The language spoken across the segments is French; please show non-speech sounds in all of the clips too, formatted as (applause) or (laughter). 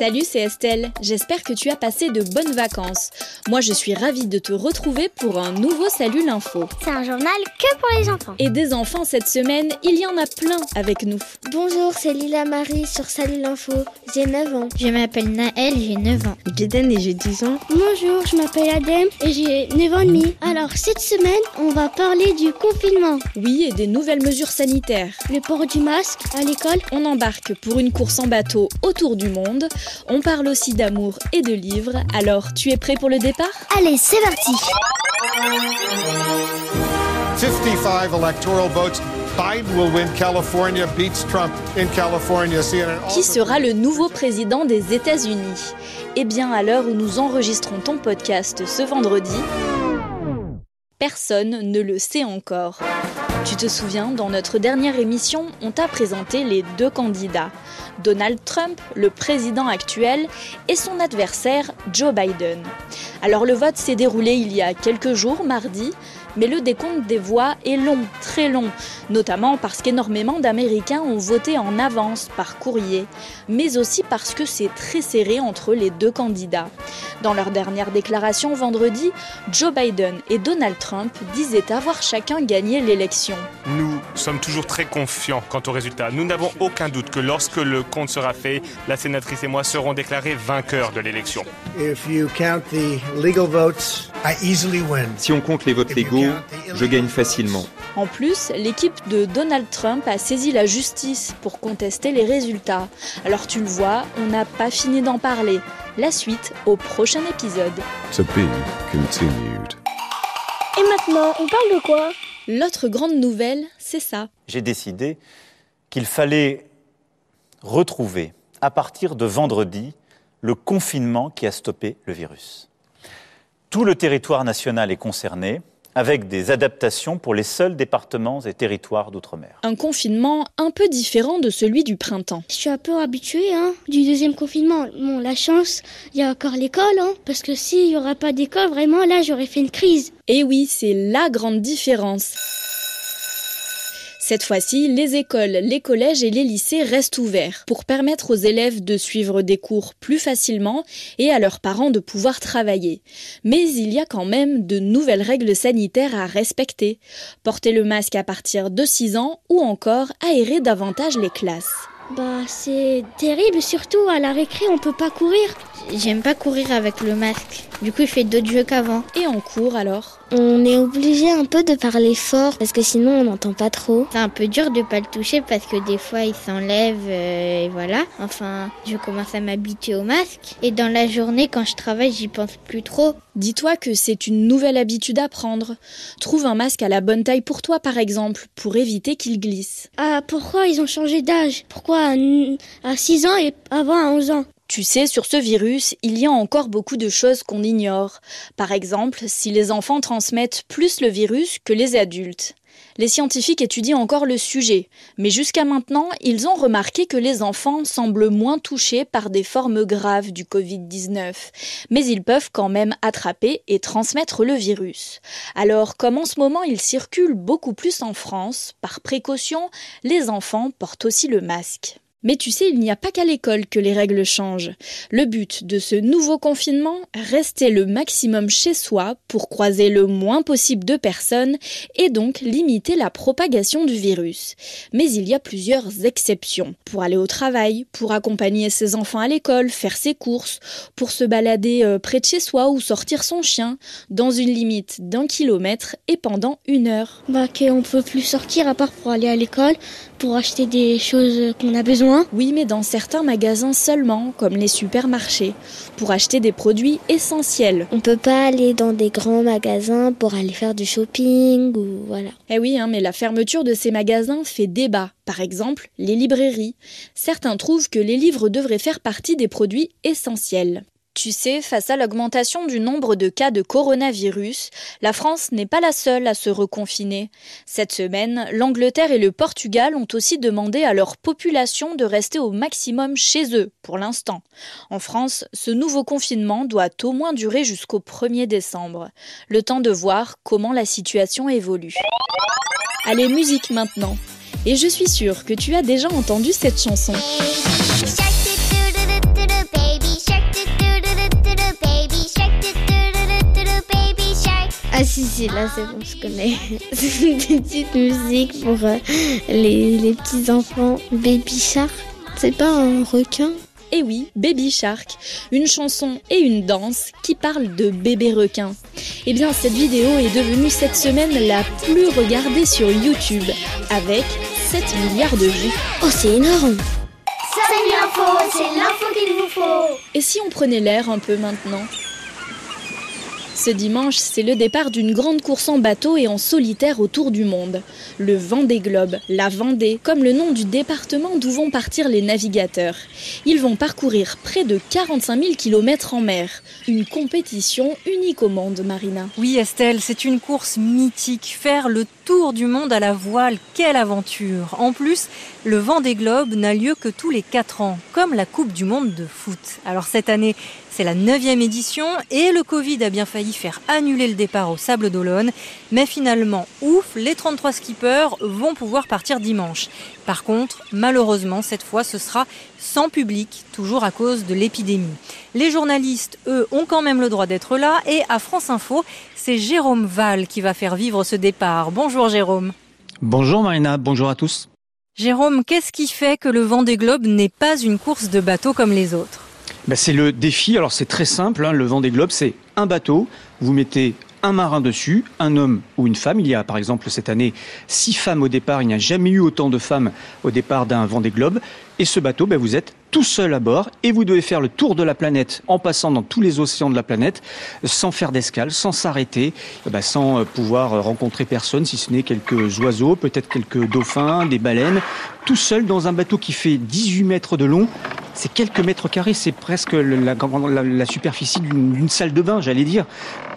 Salut, c'est Estelle. J'espère que tu as passé de bonnes vacances. Moi, je suis ravie de te retrouver pour un nouveau Salut l'info. C'est un journal que pour les enfants. Et des enfants cette semaine, il y en a plein avec nous. Bonjour, c'est Lila Marie sur Salut l'info. J'ai 9 ans. Je m'appelle Naël, j'ai 9 ans. Jaden et j'ai 10 ans. Bonjour, je m'appelle Adem et j'ai 9 ans et demi. Alors, cette semaine, on va parler du confinement. Oui, et des nouvelles mesures sanitaires. Le port du masque à l'école. On embarque pour une course en bateau autour du monde. On parle aussi d'amour et de livres. Alors, tu es prêt pour le départ? Allez, c'est parti 55 electoral votes. Biden will win California, beats Trump in California. CNN Qui sera le nouveau président des États-Unis? Eh bien, à l'heure où nous enregistrons ton podcast ce vendredi, personne ne le sait encore. Tu te souviens, dans notre dernière émission, on t'a présenté les deux candidats, Donald Trump, le président actuel, et son adversaire, Joe Biden. Alors le vote s'est déroulé il y a quelques jours, mardi, mais le décompte des voix est long, très long, notamment parce qu'énormément d'Américains ont voté en avance par courrier, mais aussi parce que c'est très serré entre les deux candidats. Dans leur dernière déclaration vendredi, Joe Biden et Donald Trump disaient avoir chacun gagné l'élection. Nous sommes toujours très confiants quant au résultat. Nous n'avons aucun doute que lorsque le compte sera fait, la sénatrice et moi serons déclarés vainqueurs de l'élection. If you count the legal votes, I easily win. Si on compte les votes légaux, je gagne facilement. En plus, l'équipe de Donald Trump a saisi la justice pour contester les résultats. Alors tu le vois, on n'a pas fini d'en parler. La suite au prochain épisode. To be continued. Et maintenant, on parle de quoi? L'autre grande nouvelle, c'est ça. J'ai décidé qu'il fallait retrouver, à partir de vendredi, le confinement qui a stoppé le virus. Tout le territoire national est concerné, avec des adaptations pour les seuls départements et territoires d'outre-mer. Un confinement un peu différent de celui du printemps. Je suis un peu habituée hein, du deuxième confinement. Bon, la chance, il y a encore l'école, hein, parce que s'il n'y aura pas d'école, vraiment, là, j'aurais fait une crise. Et oui, c'est la grande différence. Cette fois-ci, les écoles, les collèges et les lycées restent ouverts pour permettre aux élèves de suivre des cours plus facilement et à leurs parents de pouvoir travailler. Mais il y a quand même de nouvelles règles sanitaires à respecter. Porter le masque à partir de 6 ans ou encore aérer davantage les classes. Bah, c'est terrible, surtout à la récré, on peut pas courir. J'aime pas courir avec le masque. Du coup, je fais d'autres jeux qu'avant. Et en cours alors? On est obligé un peu de parler fort parce que sinon on n'entend pas trop. C'est un peu dur de pas le toucher parce que des fois il s'enlève euh, et voilà. Enfin, je commence à m'habituer au masque. Et dans la journée, quand je travaille, j'y pense plus trop. Dis-toi que c'est une nouvelle habitude à prendre. Trouve un masque à la bonne taille pour toi, par exemple, pour éviter qu'il glisse. Ah, pourquoi ils ont changé d'âge? Pourquoi à 6 ans et avant à 11 ans? Tu sais, sur ce virus, il y a encore beaucoup de choses qu'on ignore. Par exemple, si les enfants transmettent plus le virus que les adultes. Les scientifiques étudient encore le sujet, mais jusqu'à maintenant, ils ont remarqué que les enfants semblent moins touchés par des formes graves du Covid-19, mais ils peuvent quand même attraper et transmettre le virus. Alors, comme en ce moment il circule beaucoup plus en France, par précaution, les enfants portent aussi le masque. Mais tu sais, il n'y a pas qu'à l'école que les règles changent. Le but de ce nouveau confinement, rester le maximum chez soi pour croiser le moins possible de personnes et donc limiter la propagation du virus. Mais il y a plusieurs exceptions. Pour aller au travail, pour accompagner ses enfants à l'école, faire ses courses, pour se balader euh, près de chez soi ou sortir son chien, dans une limite d'un kilomètre et pendant une heure. Bah qu'on peut plus sortir à part pour aller à l'école, pour acheter des choses qu'on a besoin? Oui, mais dans certains magasins seulement, comme les supermarchés, pour acheter des produits essentiels. On peut pas aller dans des grands magasins pour aller faire du shopping ou voilà. Eh oui, hein, mais la fermeture de ces magasins fait débat. Par exemple, les librairies. Certains trouvent que les livres devraient faire partie des produits essentiels. Tu sais, face à l'augmentation du nombre de cas de coronavirus, la France n'est pas la seule à se reconfiner. Cette semaine, l'Angleterre et le Portugal ont aussi demandé à leur population de rester au maximum chez eux, pour l'instant. En France, ce nouveau confinement doit au moins durer jusqu'au 1er décembre. Le temps de voir comment la situation évolue. Allez, musique maintenant. Et je suis sûre que tu as déjà entendu cette chanson. Si, là c'est bon, je connais. (laughs) C'est une petite musique pour euh, les, les petits enfants. Baby Shark, c'est pas un requin? Et eh oui, Baby Shark, une chanson et une danse qui parle de bébé requin. Eh bien, cette vidéo est devenue cette semaine la plus regardée sur YouTube, avec 7 milliards de vues. Oh, c'est énorme C'est l'info, c'est l'info qu'il vous faut Et si on prenait l'air un peu maintenant? Ce dimanche, c'est le départ d'une grande course en bateau et en solitaire autour du monde. Le Vendée Globe, la Vendée, comme le nom du département d'où vont partir les navigateurs. Ils vont parcourir près de 45 000 km en mer. Une compétition unique au monde, Marina. Oui, Estelle, c'est une course mythique. Faire le tour du monde à la voile, quelle aventure En plus, le Vendée Globe n'a lieu que tous les 4 ans, comme la Coupe du Monde de foot. Alors cette année, c'est la neuvième édition et le Covid a bien failli faire annuler le départ au Sable d'Olonne. Mais finalement, ouf, les 33 skippers vont pouvoir partir dimanche. Par contre, malheureusement, cette fois, ce sera sans public, toujours à cause de l'épidémie. Les journalistes, eux, ont quand même le droit d'être là et à France Info, c'est Jérôme Val qui va faire vivre ce départ. Bonjour Jérôme. Bonjour Marina, bonjour à tous. Jérôme, qu'est-ce qui fait que le Vendée Globe n'est pas une course de bateau comme les autres? Ben, c'est le défi. Alors c'est très simple. Hein. Le vent des globes, c'est un bateau. Vous mettez un marin dessus, un homme ou une femme. Il y a par exemple cette année six femmes au départ. Il n'y a jamais eu autant de femmes au départ d'un vent des globes. Et ce bateau, ben, vous êtes tout seul à bord et vous devez faire le tour de la planète en passant dans tous les océans de la planète sans faire d'escale, sans s'arrêter, eh ben, sans euh, pouvoir rencontrer personne si ce n'est quelques oiseaux, peut-être quelques dauphins, des baleines, tout seul dans un bateau qui fait 18 mètres de long. C'est quelques mètres carrés, c'est presque la, superficie d'une salle de bain, j'allais dire.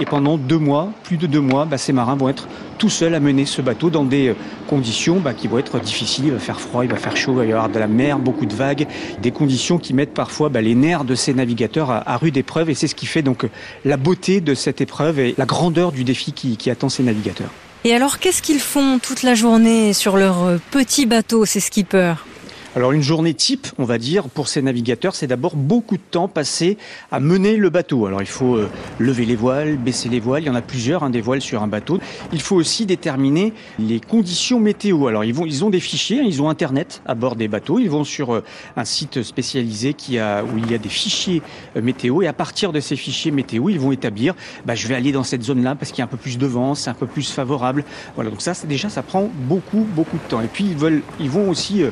Et pendant deux mois, plus de deux mois, bah, ces marins vont être tout seuls à mener ce bateau dans des euh, conditions bah, qui vont être difficiles. Il va faire froid, il va faire chaud, il va y avoir de la mer, beaucoup de vagues, des conditions qui mettent parfois bah, les nerfs de ces navigateurs à, rude épreuve. Et c'est ce qui fait donc la beauté de cette épreuve et la grandeur du défi qui, qui attend ces navigateurs. Et alors, qu'est-ce qu'ils font toute la journée sur leur euh, petit bateau, ces skippers? Alors une journée type, on va dire, pour ces navigateurs, c'est d'abord beaucoup de temps passé à mener le bateau. Alors il faut euh, lever les voiles, baisser les voiles, il y en a plusieurs, hein, des voiles sur un bateau. Il faut aussi déterminer les conditions météo. Alors ils, vont, ils ont des fichiers, hein, ils ont Internet à bord des bateaux, ils vont sur euh, un site spécialisé qui a, où il y a des fichiers euh, météo et à partir de ces fichiers météo, ils vont établir, bah, je vais aller dans cette zone-là parce qu'il y a un peu plus de vent, c'est un peu plus favorable. Voilà, donc ça, déjà, ça prend beaucoup, beaucoup de temps. Et puis ils, veulent, ils vont aussi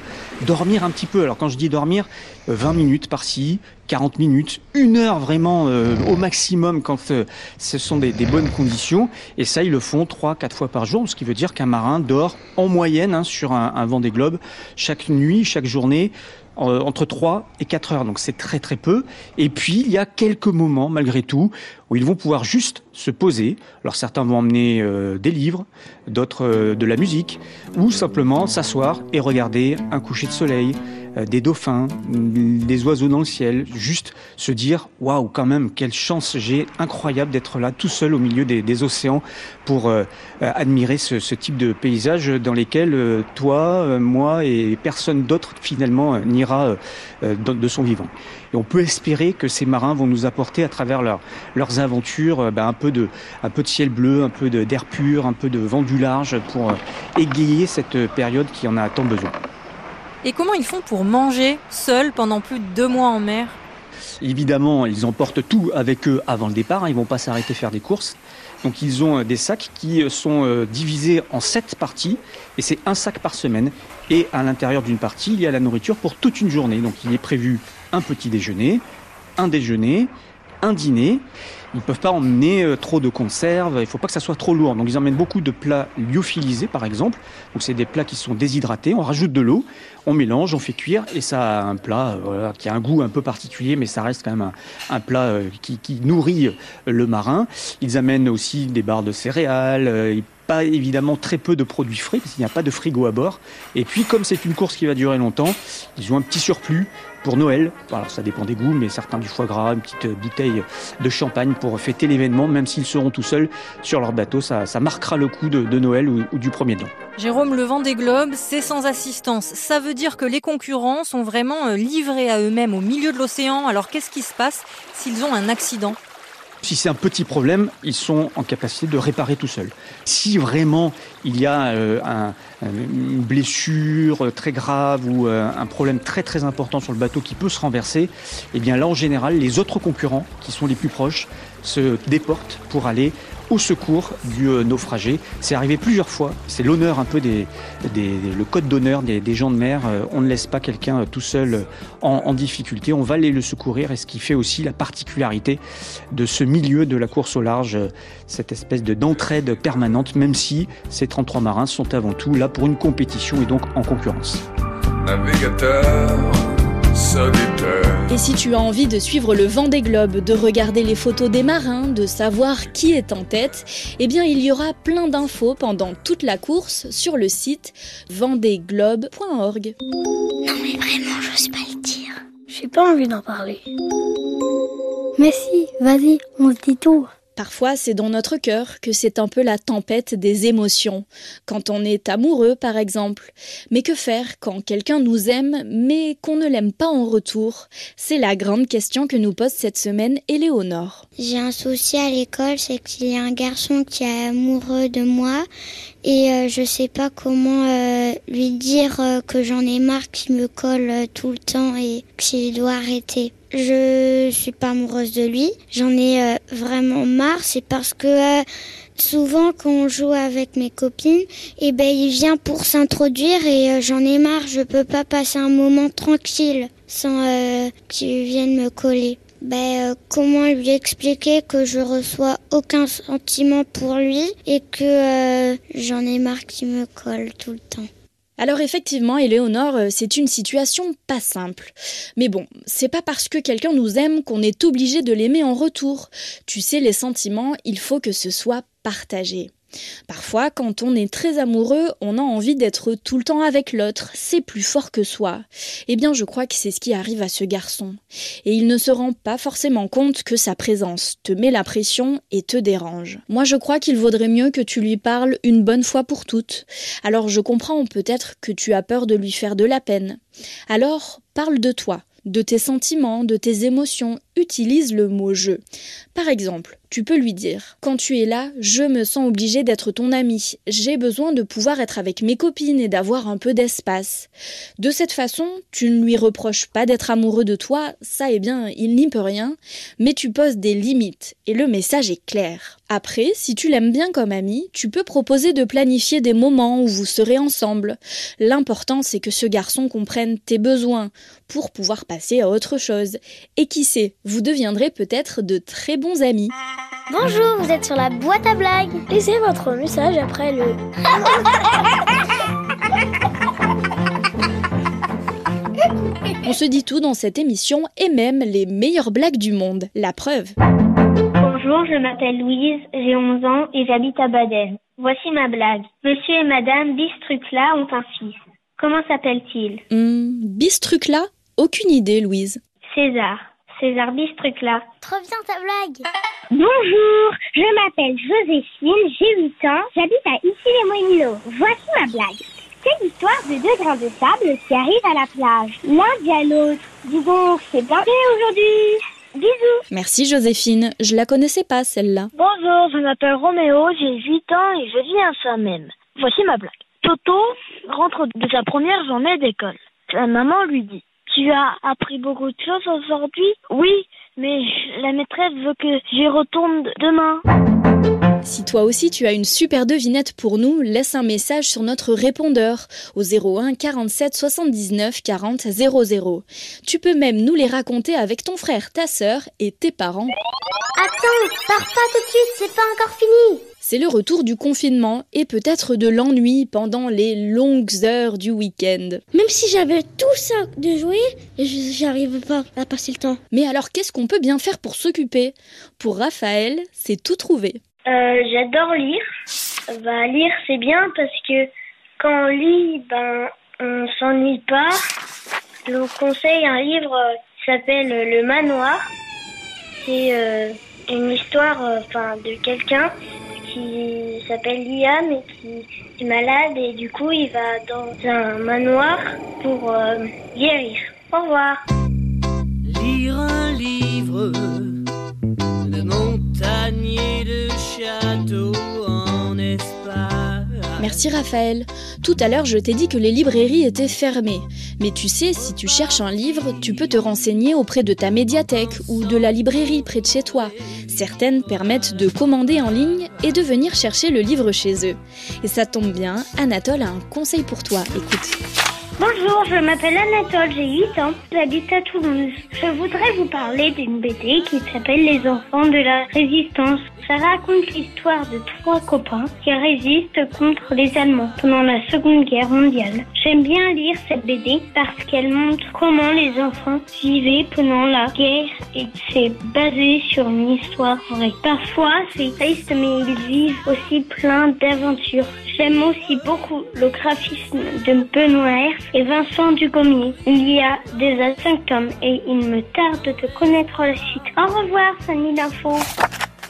dormir un petit peu. Alors quand je dis dormir, 20 euh, minutes par-ci, 40 minutes, une heure vraiment euh, au maximum quand euh, ce sont des, bonnes conditions. Et ça, ils le font 3-4 fois par jour, ce qui veut dire qu'un marin dort en moyenne hein, sur un, un vent des globes chaque nuit, chaque journée, entre 3 et 4 heures. Donc c'est très très peu. Et puis il y a quelques moments malgré tout où ils vont pouvoir juste se poser. Alors certains vont emmener des livres, d'autres de la musique, ou simplement s'asseoir et regarder un coucher de soleil, euh, des dauphins, des oiseaux dans le ciel, juste se dire waouh quand même quelle chance j'ai incroyable d'être là tout seul au milieu des, océans pour euh, euh, admirer ce, type de paysage dans lesquels toi, moi et personne d'autre finalement n'ira de, son vivant. Et on peut espérer que ces marins vont nous apporter à travers leurs aventures ben, un peu de un peu de ciel bleu, un peu d'air pur, un peu de vent du large pour égayer cette période qui en a tant besoin. Et comment ils font pour manger seuls pendant plus de deux mois en mer? Évidemment, ils emportent tout avec eux avant le départ. Hein. Ils vont pas s'arrêter faire des courses. Donc ils ont euh, des sacs qui euh, sont euh, divisés en sept parties et c'est un sac par semaine. Et à l'intérieur d'une partie, il y a la nourriture pour toute une journée. Donc il est prévu un petit déjeuner, un déjeuner, un dîner. Ils ne peuvent pas emmener euh, trop de conserves, il ne faut pas que ça soit trop lourd. Donc ils emmènent beaucoup de plats lyophilisés par exemple. Donc c'est des plats qui sont déshydratés, on rajoute de l'eau, on mélange, on fait cuire et ça a un plat euh, qui a un goût un peu particulier mais ça reste quand même un, plat euh, qui, nourrit le marin. Ils amènent aussi des barres de céréales, pas évidemment très peu de produits frais parce qu'il n'y a pas de frigo à bord. Et puis comme c'est une course qui va durer longtemps, ils ont un petit surplus pour Noël. Alors ça dépend des goûts, mais certains du foie gras, une petite bouteille de champagne pour fêter l'événement, même s'ils seront tout seuls sur leur bateau. Ça, marquera le coup de, Noël ou, du premier de l'an. Jérôme, le vent des globes, c'est sans assistance. Ça veut dire que les concurrents sont vraiment euh, livrés à eux-mêmes au milieu de l'océan. Alors qu'est-ce qui se passe s'ils ont un accident? Si c'est un petit problème, ils sont en capacité de réparer tout seuls. Si vraiment il y a euh, une blessure très grave ou euh, un problème très très important sur le bateau qui peut se renverser, eh bien là en général, les autres concurrents qui sont les plus proches se déportent pour aller au secours du euh, naufragé. C'est arrivé plusieurs fois. C'est l'honneur un peu des, le code d'honneur des, gens de mer. Euh, on ne laisse pas quelqu'un euh, tout seul en, difficulté. On va aller le secourir. Et ce qui fait aussi la particularité de ce milieu de la course au large, cette espèce de d'entraide permanente, même si ces 33 marins sont avant tout là pour une compétition et donc en concurrence. Et si tu as envie de suivre le vent des globes, de regarder les photos des marins, de savoir qui est en tête, eh bien il y aura plein d'infos pendant toute la course sur le site vendéglobe.org. Non mais vraiment, j'ose pas le dire. J'ai pas envie d'en parler. Mais si, vas-y, on se dit tout. Parfois, c'est dans notre cœur que c'est un peu la tempête des émotions, quand on est amoureux par exemple. Mais que faire quand quelqu'un nous aime mais qu'on ne l'aime pas en retour? C'est la grande question que nous pose cette semaine Éléonore. J'ai un souci à l'école, c'est qu'il y a un garçon qui est amoureux de moi et euh, je sais pas comment euh, lui dire euh, que j'en ai marre qu'il me colle tout le temps et qu'il doit arrêter. Je suis pas amoureuse de lui, j'en ai vraiment marre, c'est parce que souvent quand on joue avec mes copines, eh ben il vient pour s'introduire et j'en ai marre, je peux pas passer un moment tranquille sans qu'il vienne me coller. Ben, euh, comment lui expliquer que je reçois aucun sentiment pour lui et que euh, j'en ai marre qu'il me colle tout le temps? Alors effectivement, Éléonore, euh, c'est une situation pas simple. Mais bon, c'est pas parce que quelqu'un nous aime qu'on est obligé de l'aimer en retour. Tu sais, les sentiments, il faut que ce soit partagé. Parfois, quand on est très amoureux, on a envie d'être tout le temps avec l'autre, c'est plus fort que soi. Eh bien, je crois que c'est ce qui arrive à ce garçon. Et il ne se rend pas forcément compte que sa présence te met la pression et te dérange. Moi, je crois qu'il vaudrait mieux que tu lui parles une bonne fois pour toutes. Alors, je comprends peut-être que tu as peur de lui faire de la peine. Alors, parle de toi de tes sentiments, de tes émotions, utilise le mot je. Par exemple, tu peux lui dire Quand tu es là, je me sens obligé d'être ton ami. J'ai besoin de pouvoir être avec mes copines et d'avoir un peu d'espace. De cette façon, tu ne lui reproches pas d'être amoureux de toi, ça eh bien, il n'y peut rien, mais tu poses des limites et le message est clair. Après, si tu l'aimes bien comme ami, tu peux proposer de planifier des moments où vous serez ensemble. L'important, c'est que ce garçon comprenne tes besoins pour pouvoir passer à autre chose. Et qui sait, vous deviendrez peut-être de très bons amis. Bonjour, vous êtes sur la boîte à blagues. Laissez votre message après le... (laughs) On se dit tout dans cette émission et même les meilleures blagues du monde. La preuve. Bonjour, je m'appelle Louise, j'ai 11 ans et j'habite à Baden. Voici ma blague. Monsieur et Madame Bistrucla ont un fils. Comment s'appelle-t-il? Hmm, Bistrucla Aucune idée, Louise. César. César Bistrucla. Trop bien ta blague Bonjour, je m'appelle Joséphine, j'ai 8 ans, j'habite à Issy-les-Moulineaux. Voici ma blague. C'est l'histoire de deux grains de sable qui arrivent à la plage. L'un dit à l'autre, dis donc, c'est bien aujourd'hui. Bisous. Merci Joséphine, je la connaissais pas celle-là. Bonjour, je m'appelle Roméo, j'ai 8 ans et je vis à Saint-Même. Voici ma blague. Toto rentre de sa première journée d'école. Sa maman lui dit tu as appris beaucoup de choses aujourd'hui? Oui, mais la maîtresse veut que j'y retourne demain. Si toi aussi tu as une super devinette pour nous, laisse un message sur notre répondeur au 01 47 79 40 00. Tu peux même nous les raconter avec ton frère, ta sœur et tes parents. Attends, pars pas tout de suite, c'est pas encore fini. C'est le retour du confinement et peut-être de l'ennui pendant les longues heures du week-end. Même si j'avais tout ça de jouer, j'arrive pas à passer le temps. Mais alors qu'est-ce qu'on peut bien faire pour s'occuper? Pour Raphaël, c'est tout trouvé. Euh, j'adore lire. Bah, lire c'est bien parce que quand on lit, ben on s'ennuie pas. Je vous conseille un livre qui s'appelle Le Manoir. C'est euh, une histoire euh, enfin de quelqu'un qui s'appelle Liam et qui est malade et du coup il va dans un manoir pour euh, guérir. Au revoir. Lire un livre de montagne et de château. Merci Raphaël. Tout à l'heure, je t'ai dit que les librairies étaient fermées. Mais tu sais, si tu cherches un livre, tu peux te renseigner auprès de ta médiathèque ou de la librairie près de chez toi. Certaines permettent de commander en ligne et de venir chercher le livre chez eux. Et ça tombe bien, Anatole a un conseil pour toi. Écoute. Bonjour, je m'appelle Anatole, j'ai 8 ans, j'habite à Toulouse. Je voudrais vous parler d'une BD qui s'appelle Les enfants de la résistance. Ça raconte l'histoire de trois copains qui résistent contre les Allemands pendant la Seconde Guerre mondiale. J'aime bien lire cette BD parce qu'elle montre comment les enfants vivaient pendant la guerre et c'est basé sur une histoire vraie. Parfois c'est triste mais ils vivent aussi plein d'aventures. J'aime aussi beaucoup le graphisme de Benoît Hers et Vincent Dugommier. Il y a déjà cinq tomes et il me tarde de connaître la suite. Au revoir, Sani Info.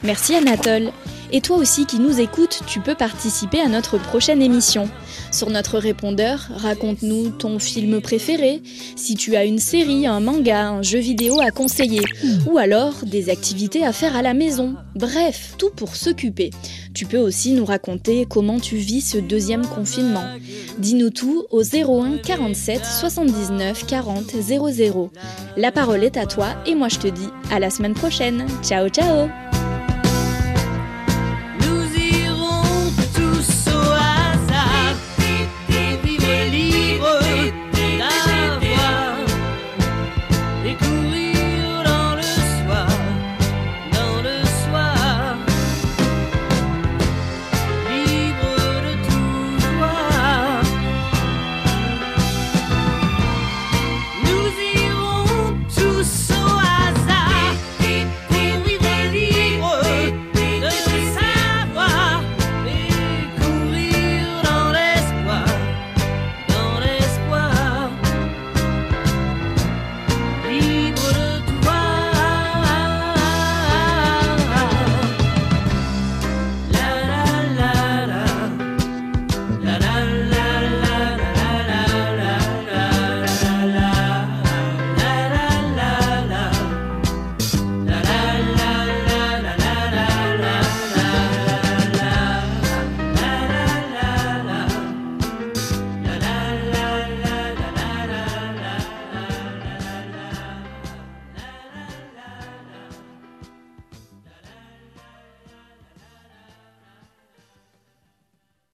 Merci Anatole. Et toi aussi qui nous écoutes, tu peux participer à notre prochaine émission. Sur notre répondeur, raconte-nous ton film préféré, si tu as une série, un manga, un jeu vidéo à conseiller, ou alors des activités à faire à la maison. Bref, tout pour s'occuper. Tu peux aussi nous raconter comment tu vis ce deuxième confinement. Dis-nous tout au 01 47 79 40 00. La parole est à toi et moi je te dis à la semaine prochaine. Ciao ciao